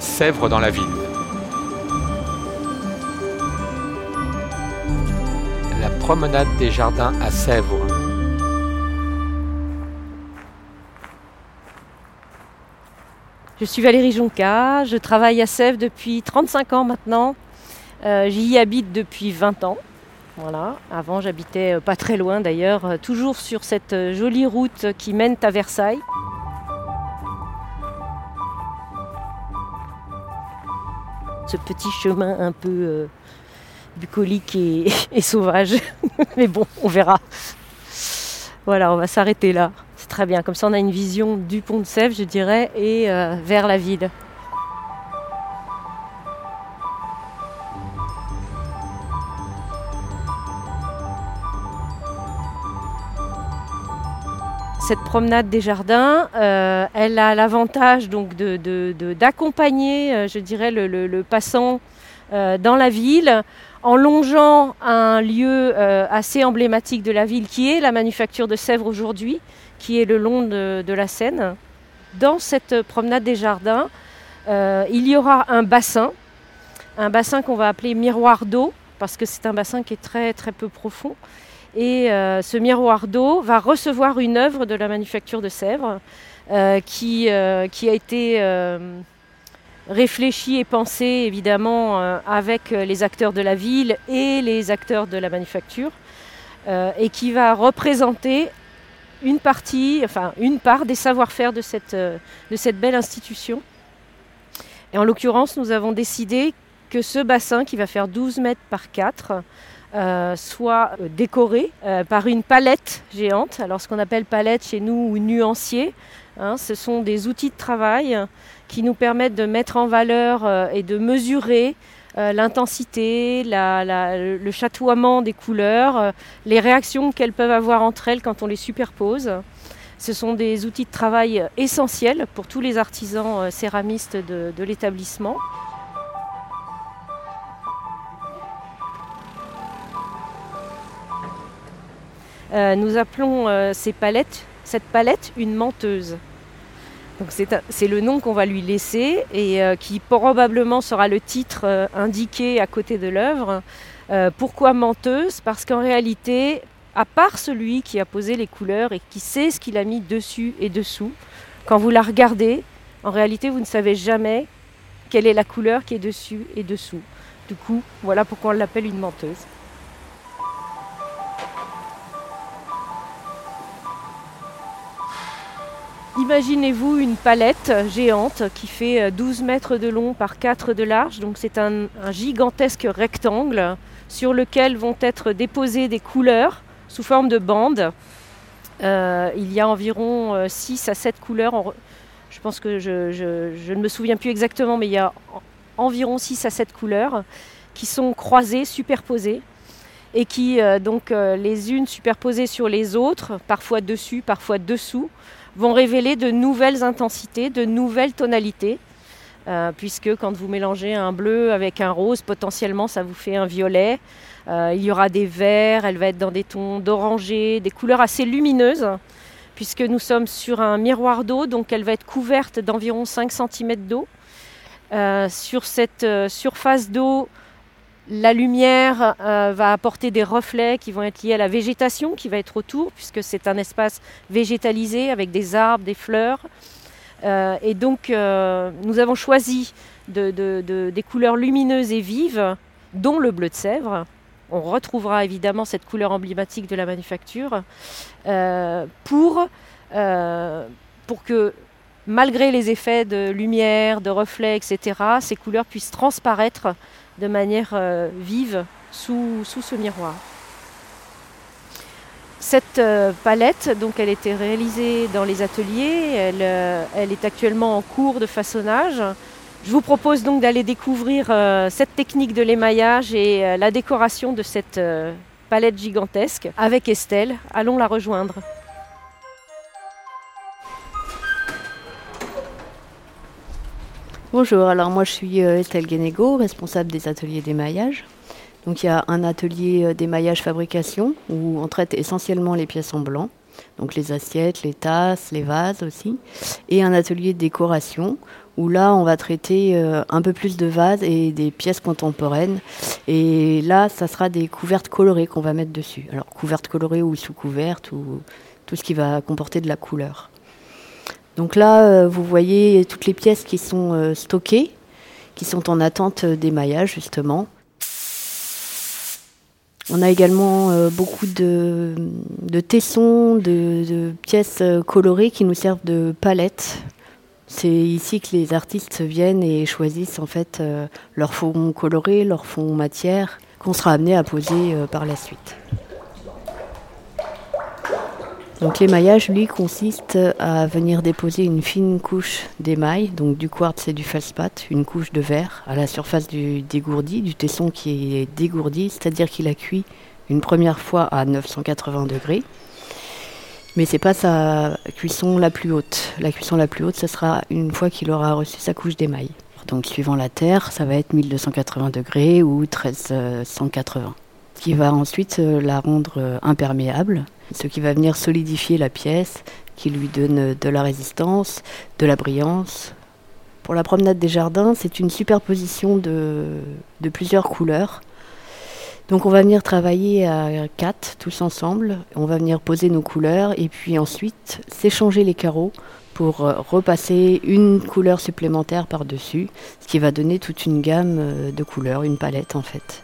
Sèvres dans la ville. La promenade des jardins à Sèvres. Je suis Valérie Jonca, je travaille à Sèvres depuis 35 ans maintenant. Euh, J'y habite depuis 20 ans. Voilà. Avant, j'habitais euh, pas très loin d'ailleurs, euh, toujours sur cette jolie route qui mène à Versailles. Ce petit chemin un peu euh, bucolique et, sauvage. Mais bon, on verra. Voilà, on va s'arrêter là. C'est très bien. Comme ça, on a une vision du pont de Sèvres, je dirais, et euh, vers la ville. Cette promenade des jardins, euh, elle a l'avantage donc d'accompagner, euh, je dirais, le, passant euh, dans la ville en longeant un lieu assez emblématique de la ville qui est la manufacture de Sèvres aujourd'hui, qui est le long de, la Seine. Dans cette promenade des jardins, il y aura un bassin, un bassin qu'on va appeler miroir d'eau, parce que c'est un bassin qui est très très peu profond. Et euh, ce miroir d'eau va recevoir une œuvre de la manufacture de Sèvres euh, qui, euh, qui a été réfléchie et pensée évidemment avec les acteurs de la ville et les acteurs de la manufacture et qui va représenter une partie, enfin une part des savoir-faire de cette, de cette belle institution. Et en l'occurrence, nous avons décidé que ce bassin qui va faire 12 mètres par 4 euh, soit euh, décoré euh, par une palette géante. Alors ce qu'on appelle palette chez nous ou nuancier, hein, ce sont des outils de travail qui nous permettent de mettre en valeur et de mesurer l'intensité, le chatoiement des couleurs, les réactions qu'elles peuvent avoir entre elles quand on les superpose. Ce sont des outils de travail essentiels pour tous les artisans céramistes de l'établissement. Euh, nous appelons euh, ces palettes, cette palette une menteuse. Donc c'est le nom qu'on va lui laisser et euh, qui probablement sera le titre indiqué à côté de l'œuvre. Pourquoi menteuse? Parce qu'en réalité, à part celui qui a posé les couleurs et qui sait ce qu'il a mis dessus et dessous, quand vous la regardez, en réalité, vous ne savez jamais quelle est la couleur qui est dessus et dessous. Du coup, voilà pourquoi on l'appelle une menteuse. Imaginez-vous une palette géante qui fait euh, 12 mètres de long par 4 de large. C'est un, gigantesque rectangle sur lequel vont être déposées des couleurs sous forme de bandes. Euh, il y a environ euh, 6 à 7 couleurs. Je pense que je, ne me souviens plus exactement, mais il y a en- environ 6 à 7 couleurs qui sont croisées, superposées et qui, euh, donc, euh, les unes superposées sur les autres, parfois dessus, parfois dessous, vont révéler de nouvelles intensités, de nouvelles tonalités. Euh, puisque quand vous mélangez un bleu avec un rose, potentiellement ça vous fait un violet. Il y aura des verts, elle va être dans des tons d'oranger, des couleurs assez lumineuses, puisque nous sommes sur un miroir d'eau, donc elle va être couverte d'environ 5 cm d'eau. Sur cette surface d'eau, la lumière euh, va apporter des reflets qui vont être liés à la végétation qui va être autour, puisque c'est un espace végétalisé avec des arbres, des fleurs. Euh, et donc, euh, nous avons choisi de- de- de- des couleurs lumineuses et vives, dont le bleu de Sèvres. On retrouvera évidemment cette couleur emblématique de la manufacture, pour que, malgré les effets de lumière, de reflets, etc., ces couleurs puissent transparaître de manière euh, vive sous, sous ce miroir. Cette euh, palette, donc, elle a réalisée dans les ateliers. Elle, euh, elle est actuellement en cours de façonnage. Je vous propose donc d'aller découvrir cette technique de l'émaillage et la décoration de cette palette gigantesque avec Estelle. Allons la rejoindre. Bonjour, alors moi je suis euh, Estelle Guénégo, responsable des ateliers d'émaillage. Donc il y a un atelier euh, d'émaillage fabrication où on traite essentiellement les pièces en blanc. donc les assiettes, les tasses, les vases aussi, et un atelier de décoration où là on va traiter euh, un peu plus de vases et des pièces contemporaines. Et là, ça sera des couvertes colorées qu'on va mettre dessus. Alors couvertes colorées ou sous couvertes ou tout ce qui va comporter de la couleur. Donc là, euh, vous voyez toutes les pièces qui sont euh, stockées, qui sont en attente d'émaillage justement. On a également euh, beaucoup de, tessons, de, pièces colorées qui nous servent de palettes. C'est ici que les artistes viennent et choisissent en fait leur fond coloré, leur fond matière, qu'on sera amené à poser par la suite. Donc l'émaillage, lui, consiste à venir déposer une fine couche d'émail, donc du quartz et du feldspath, une couche de verre à la surface du dégourdi, du tesson qui est dégourdi, c'est-à-dire qu'il a cuit une première fois à 980 degrés. Mais c'est pas sa cuisson la plus haute. La cuisson la plus haute, ce sera une fois qu'il aura reçu sa couche d'émail. Donc suivant la terre, ça va être 1280 degrés ou 1380 qui va ensuite euh, la rendre euh, imperméable, ce qui va venir solidifier la pièce, qui lui donne de la résistance, de la brillance. Pour la promenade des jardins, c'est une superposition de, plusieurs couleurs. Donc on va venir travailler à quatre tous ensemble, on va venir poser nos couleurs et puis ensuite s'échanger les carreaux pour euh, repasser une couleur supplémentaire par-dessus, ce qui va donner toute une gamme de couleurs, une palette en fait.